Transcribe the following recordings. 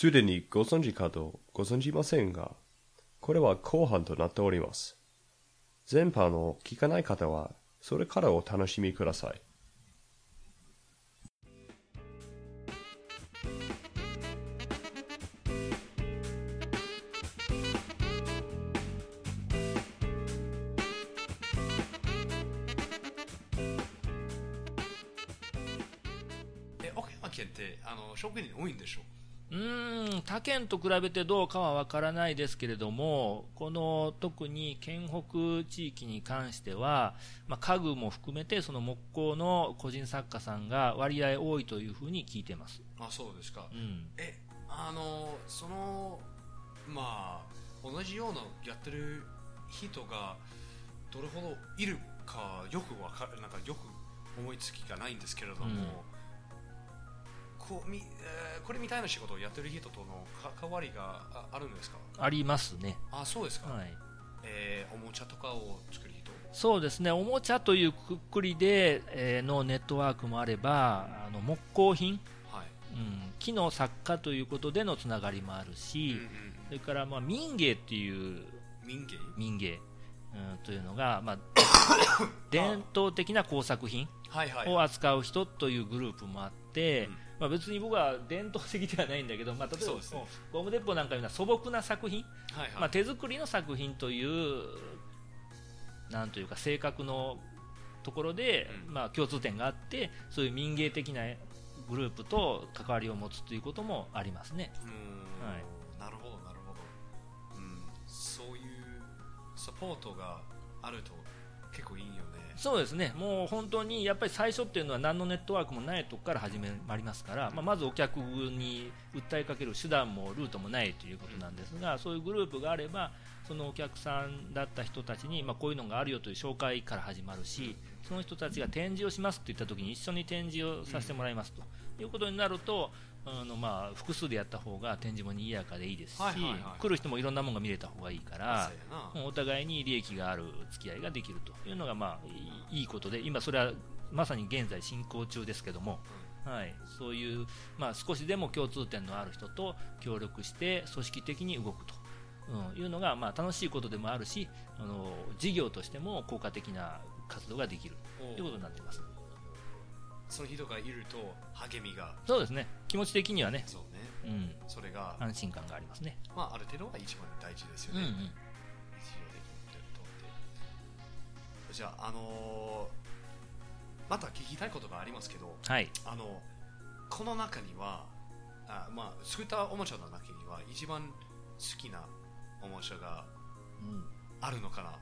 すでにご存知かとご存じませんが、これは後半となっております。前半を聞かない方は、それからお楽しみください。え岡山県ってあの職人多いんでしょうーん他県と比べてどうかは分からないですけれども、この特に県北地域に関しては、まあ、家具も含めてその木工の個人作家さんが割合多いというふうに聞いてます。あそうですか、うん。えあのそのまあ同じようなやってる人がどれほどいるかよくわかるなんかよく思いつきがないんですけれども、うんこうみえーこれみたいな仕事をやってる人との関わりがああるんですか？ありますね。あそうですか、はい。えーおもちゃとかを作る人？そうですね、おもちゃというくくりで、えーのネットワークもあれば、あの木工品、はい、うん、木の作家ということでのつながりもあるうんし、うん。それからまあ民芸っていう民芸？民芸、うん、というのが、まあ、伝統的な工作品を扱う人というグループもあって、うんまあ、別に僕は伝統的ではないんだけど、まあ、例えばね。ゴム鉄砲なんかいうのは素朴な作品、はいはい、まあ、手作りの作品というなんというか性格のところで、うん。まあ、共通点があってそういう民芸的なグループと関わりを持つということもありますね。はい。なるほどなるほど、うん、そういうサポートがあるとそうですね、もう本当にやっぱり最初っていうのは何のネットワークもないところから始まりますから、まあ、まずお客に訴えかける手段もルートもないということなんですが、そういうグループがあれば、そのお客さんだった人たちに、まあ、こういうのがあるよという紹介から始まるし、その人たちが展示をしますと言ったときに一緒に展示をさせてもらいますと。いうことになると、あのまあ複数でやった方が展示も賑やかでいいですし、はいはいはい来る人もいろんなものが見れた方がいいからお互いに利益がある付き合いができるというのが、まあ、いいことで今、それはまさに現在進行中ですけども、はい、そういう、まあ、少しでも共通点のある人と協力して組織的に動くと。うん、いうのが、まあ、楽しいことでもあるしあの事業としても効果的な活動ができる。おということになっていますその人がいると励みが。そうですね。気持ち的にはね、そうね。うん、それが、安心感がありますね。まあ、ある程度が一番大事ですよね、うんうん。日常的にとってじゃあ、あのーまた聞きたいことがありますけどはい。あのこの中にはあ、まあ、作ったおもちゃの中には一番好きなおもちゃがあるのかな？うん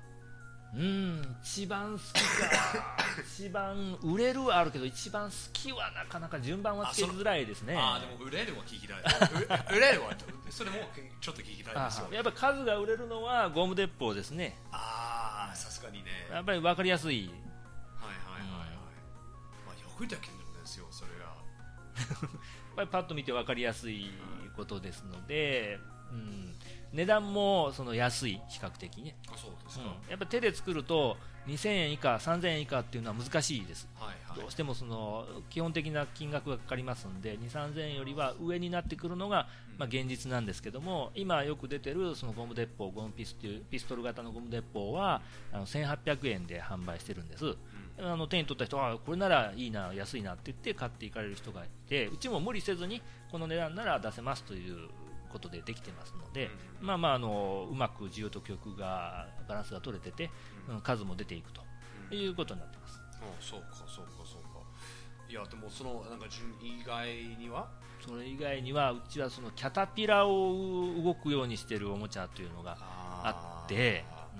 一番好きか。一番売れるはあるけど一番好きはなかなか順番はつけづらいですね。あでも売れるは聞きたい。売売れるはそれもちょっと聞きたい。ですよあやっぱり数が売れるのはゴム鉄砲ですね。ああさすがにね。やっぱり分かりやすい。はいはいはいはい、まあ、よくできるんですよそれが。やっぱりパッと見て分かりやすいことですので、うん、値段もその安い比較的ね、あそうですか、うん、やっぱり手で作ると2000円以下3000円以下っていうのは難しいです。はいはい。どうしてもその基本的な金額がかかりますので2、3000円よりは上になってくるのが、まあ、現実なんですけども今よく出てるそのゴム鉄砲ゴムピスっていうピストル型のゴム鉄砲はあの1800円で販売してるんです。あの手に取った人はあこれならいいな安いなって言って買っていかれる人がいてうちも無理せずにこの値段なら出せますということでできてますので、まあまああのうまく需要と供給がバランスが取れてて、うん。数も出ていくということになってます。あそうかそうかそうか。いやでもそのなんか順以外には？それ以外にはうちはそのキャタピラを動くようにしているおもちゃというのがあって、う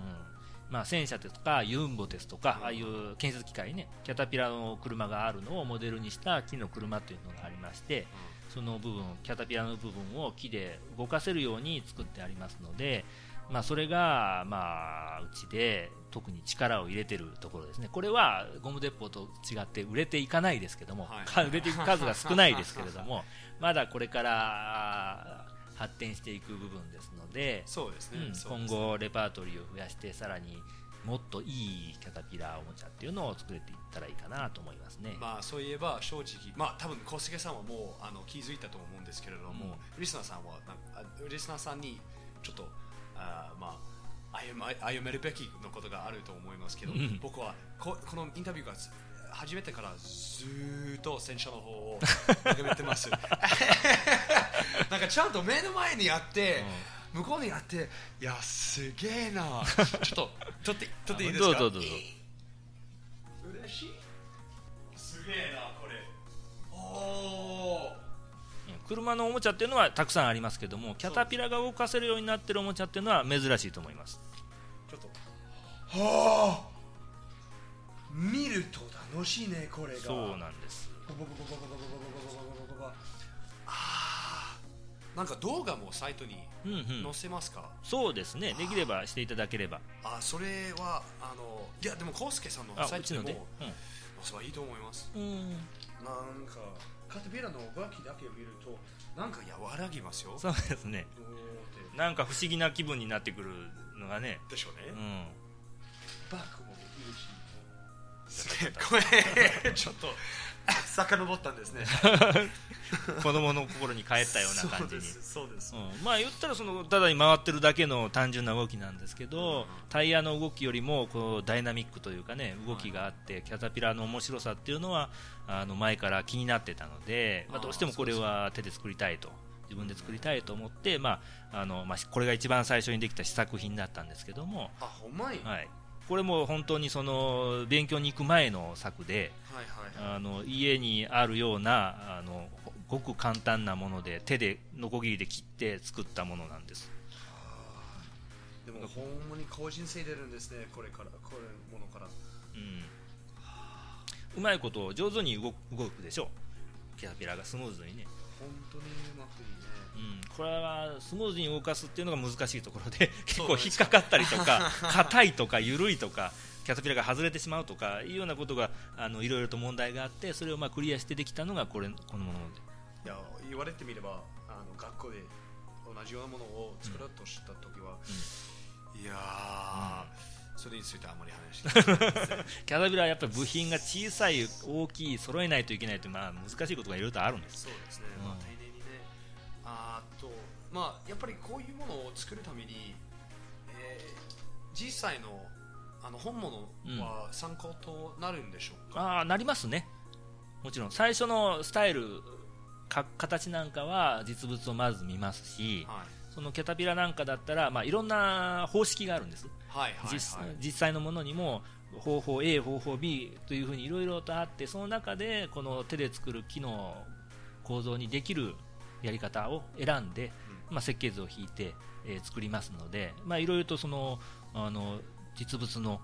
ん。まあ、戦車ですとかユンボですとか、うん。ああいう建設機械ねキャタピラの車があるのをモデルにした木の車というのがありましてその部分キャタピラの部分を木で動かせるように作ってありますので、まあ、それが、まあ、うちで特に力を入れてるところですね。これはゴム鉄砲と違って売れていかないですけども、はい。か売れていく数が少ないですけれども まだこれから発展していく部分ですので、そうですね、うんそうですね。今後レパートリーを増やしてさらにもっといいキャタピラーおもちゃっていうのを作れていったらいいかなと思いますね。まあそういえば正直、まあ多分小菅さんはもうあの気づいたと思うんですけれども、リスナーさんはなんかリスナーさんにちょっとあーまあ歩めるべきのことがあると思いますけど、うん。僕はここのインタビューがず始めてからずーっと戦車の方を眺めてます。なんかちゃんと目の前にあって、向こうにあっていやすげえな。ちょっと取って取っていいですか？どうぞどうぞ。嬉しい。すげえなこれ。おー。車のおもちゃっていうのはたくさんありますけどもキャタピラが動かせるようになってるおもちゃっていうのは珍しいと思います。ちょっとはあ。見ると楽しいねこれが。そうなんですなんか動画もサイトにうんうん。載せますか、そうですね。できればしていただければ。あそれはあのいやでも康介さんのあサイトでもうちので、載せばいいと思います。うん、うんなんかカテピラの動きだけを見るとなんか和らぎますよ。そうですね。なんか不思議な気分になってくるのがね、でしょうね、うん、バックもできるし。すげえ。これちょっと遡ったんですね。子供の心に帰ったような感じに。そうですそうです、うん、まあ言ったらそのただに回ってるだけの単純な動きなんですけど、うんタイヤの動きよりもこうダイナミックというかね動きがあって、キャタピラーの面白さっていうのはあの前から気になってたので、まあ、どうしてもこれは手で作りたいと。自分で作りたいと思って、まああのまあ、これが一番最初にできた試作品だったんですけども、あほんまに、はい、これも本当にその勉強に行く前の作ではいはいはい。あの家にあるようなあのごく簡単なもので手でノコギリで切って作ったものなんです。でもほんまに個人性出るんですねこれからこれものから。うん。うまいこと上手に動く動くでしょ。うキャタピラーがスムーズにね、本当にうまくいいね。うん、これはスムーズに動かすっていうのが難しいところで 結構引っかかったりとか 硬いとか緩いとかキャタピラーが外れてしまうとかいうようなことがあのいろいろと問題があってそれをまあクリアしてできたのがこれこのもので。いや言われてみればあの学校で同じようなものを作ろうとした時は、いやー、それについてあんまり話してない。キャタピラーはやっぱり部品が小さい大きい揃えないといけないという、まあ、難しいことがいろいろとあるんです。そうですね、うん。まあ、とまあやっぱりこういうものを作るために、えー実際のあの本物は参考となるんでしょうか、ああなりますね。もちろん。最初のスタイルか形なんかは実物をまず見ますしはい。そのキャタピラなんかだったら、まあ、いろんな方式があるんです、はいはい実はい。実際のものにも方法 A 方法 B というふうにいろいろとあってその中でこの手で作る機能構造にできるやり方を選んで、まあ、設計図を引いて、えー作りますのでまあいろいろとそのあの実物の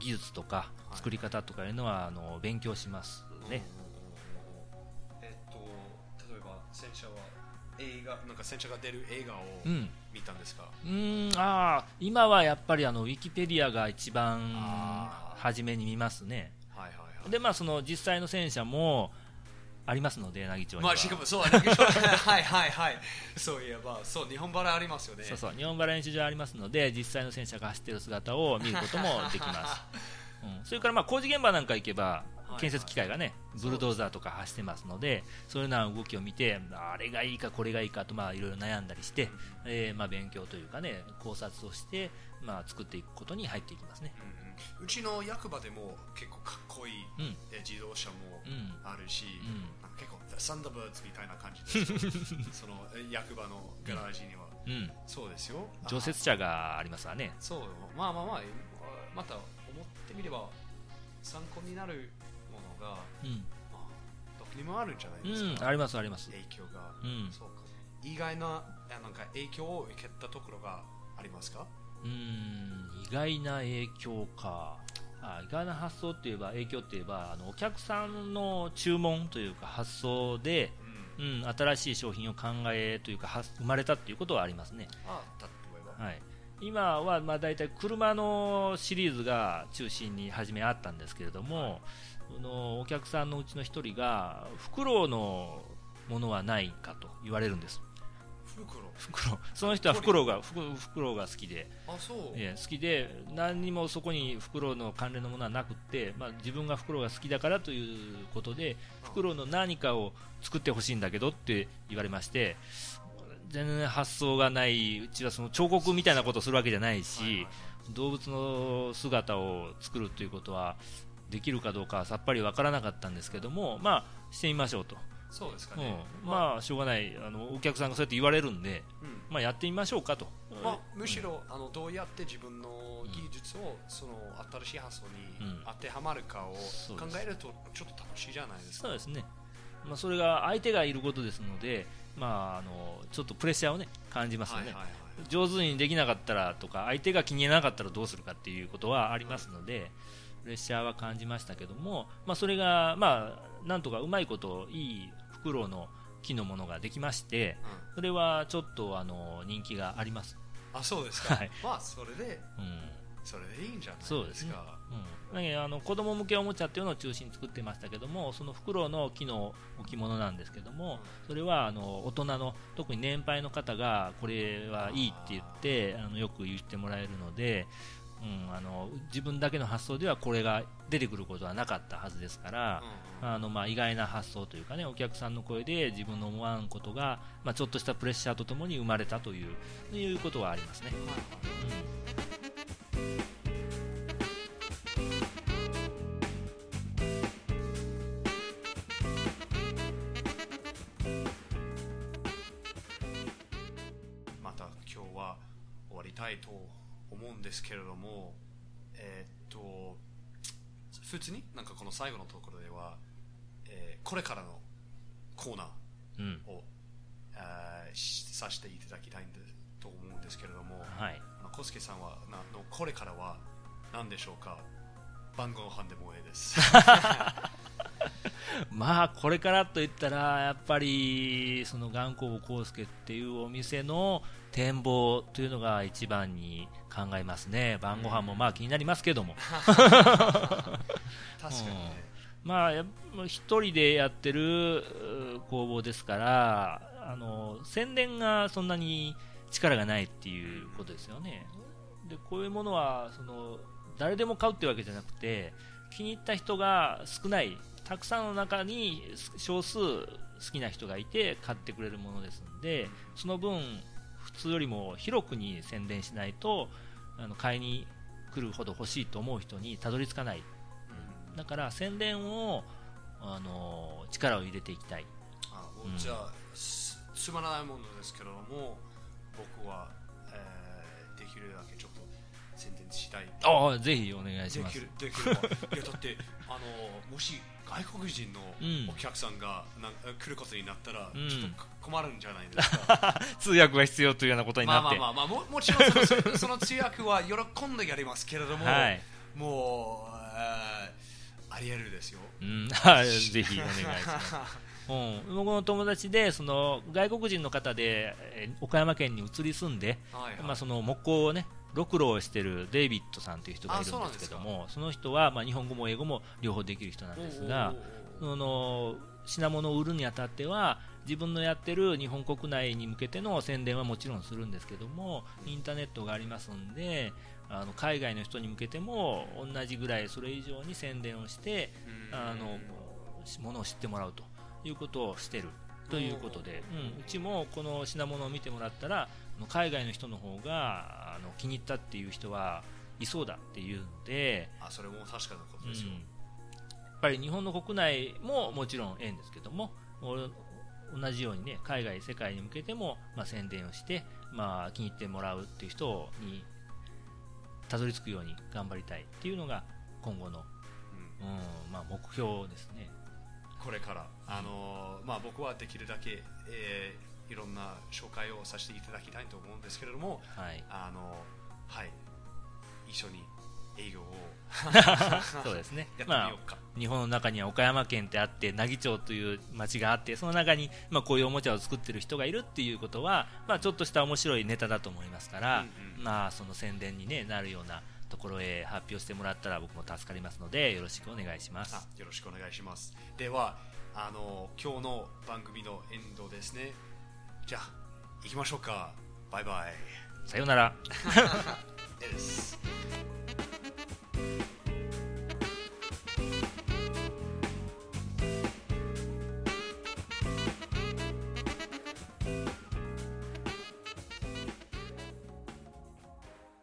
技術とかはい。作り方とかいうのはあの勉強しますね、えっと例えば戦車は映画なんか戦車が出る映画をうん。見たんですか、うーんあー今はやっぱりあのウィキペディアが一番初めに見ますね。はいはいはい。でまあその実際の戦車もありますので奈義町には、まあしかもそうはいはいはい。そういえばそう日本バラありますよね。そうそう日本バラ練習場ありますので実際の戦車が走っている姿を見ることも できます、うん、それからまあ工事現場なんか行けばい建設機械がね、ブルドーザーとか走ってますのでそういうような動きを見てあれがいいかこれがいいかとまあいろいろ悩んだりして、えーまあ勉強というかね考察をしてまあ作っていくことに入っていきますね。うんうちの役場でも結構かっこいい、うんえ自動車もうんあるし、うん。なんか結構サンダーバーズみたいな感じです そのえ役場のガラージには、うん。そうですよ。除雪車がありますわね。そう。まあまあまあまた思ってみれば参考になるものが、うん、まあ、どこにもあるんじゃないですか、うん、ありますあります。影響が、うん。そうか。意外なあなんか影響を受けたところがありますか？うーん意外な影響か。あ意外な発想って言えば影響って言えばあのお客さんの注文というか発想で、うん。うん、新しい商品を考えというか発生まれたっていうことはありますね、あ例えば、はい、今はまあ大体車のシリーズが中心に初めあったんですけれども、このお客さんのうちの一人がフクロウのものはないかと言われるんです袋。袋。その人は袋が袋。袋が好きで。あそう。いや好きで何にもそこに袋の関連のものはなくって、まあ、自分が袋が好きだからということで袋の何かを作ってほしいんだけどって言われまして全然発想がないうちはその彫刻みたいなことをするわけじゃないし、はいはいはい。動物の姿を作るということはできるかどうかはさっぱりわからなかったんですけども、まあ、してみましょうと、そうですかうん。ね、まあしょうがない。あのお客さんがそうやって言われるんで、うん。まあ、やってみましょうかと、まあ、むしろ、あのどうやって自分の技術をその新しい発想にうん。当てはまるかを考えるとちょっと楽しいじゃないですか。そうですね、まあ、それが相手がいることですので、まあ、あのちょっとプレッシャーを、ね、感じますよね、はいはいはい上手にできなかったらとか相手が気に入らなかったらどうするかっていうことはありますのでプレッシャーは感じましたけども、まあ、それが、まあ、なんとかうまいこといいフクロウの木のものができましてうん。それはちょっとあの人気があります、あそうですか、はい。まあそれでうん。それでいいんじゃないですか。そうですね。うん、だあの子供向けおもちゃっていうのを中心に作ってましたけどもそのフクロウの木の置物なんですけどもそれはあの大人の特に年配の方がこれはいいって言ってあのよく言ってもらえるので、うん、あの自分だけの発想ではこれが出てくることはなかったはずですから、うんうん。あのまあ、意外な発想というかねお客さんの声で自分の思わんことが、まあ、ちょっとしたプレッシャーとともに生まれたといういうことはありますね。うん。また今日は終わりたいと思うんですけれどもえーっと普通になんかこの最後のところでは、えーこれからのコーナーうん。を、えーしさせていただきたいんでと思うんですけれども、はい。あの小助さんはなのこれからは何でしょうか？番号班でもええです まあこれからといったらやっぱりその頑固康介っていうお店の展望というのが一番に考えますね。晩ご飯もまあ気になりますけども。確かにね、まあやっぱ一人でやってるう工房ですからあの宣伝がそんなに力がないっていうことですよね。でこういうものはその誰でも買うってわけじゃなくて気に入った人が少ないたくさんの中に少数好きな人がいて買ってくれるものですのでその分普通よりも広くに宣伝しないとあの買いに来るほど欲しいと思う人にたどり着かない。だから宣伝をあの力を入れていきたい。あうんじゃあすつまらないものですけれども僕は、えーできるだけちょっと宣伝したい。ああぜひお願いします。できるできればいやだってあのもし外国人のうん。お客さんがなん来ることになったら、うん。ちょっと困るんじゃないですか。通訳が必要というようなことにまあなって。まあまあまあももちろんその その通訳は喜んでやりますけれども、はい、もう、えーありえるですよ。うん、はいぜひお願いします、うん、僕の友達でその外国人の方でえー岡山県に移り住んで、はいはい。まあ、その木工をねろくろをしてるデイビッドさんという人がいるんですけどもその人は、まあ、日本語も英語も両方できる人なんですがその品物を売るにあたっては自分のやってる日本国内に向けての宣伝はもちろんするんですけどもインターネットがありますんであの海外の人に向けても同じぐらいそれ以上に宣伝をしてうん。あのものを知ってもらうと。いうことをしてる。ということで、うん、うちもこの品物を見てもらったら海外の人の方があの気に入ったっていう人はいそうだっていうんで、あそれも確かなことうんですよ、やっぱり日本の国内ももちろんええんですけどもお同じようにね海外世界に向けても、まあ、宣伝をして、まあ、気に入ってもらうっていう人にたどり着くように頑張りたいっていうのが今後の、うん。うんまあ、目標ですね。これから、あのーまあ、僕はできるだけ、えーいろんな紹介をさせていただきたいと思うんですけれども、はい、あのーはい、一緒に営業を。そうですね。まあ日本の中には岡山県ってあって奈義町という町があってその中に、まあ、こういうおもちゃを作ってる人がいるっていうことは、まあ、ちょっとした面白いネタだと思いますから、うんうん。まあ、その宣伝に、ね、なるようなところへ発表してもらったら僕も助かりますのでよろしくお願いします。あよろしくお願いします。ではあのー今日の番組のエンドですねじゃあ行きましょうか。バイバイ。さようなら。です。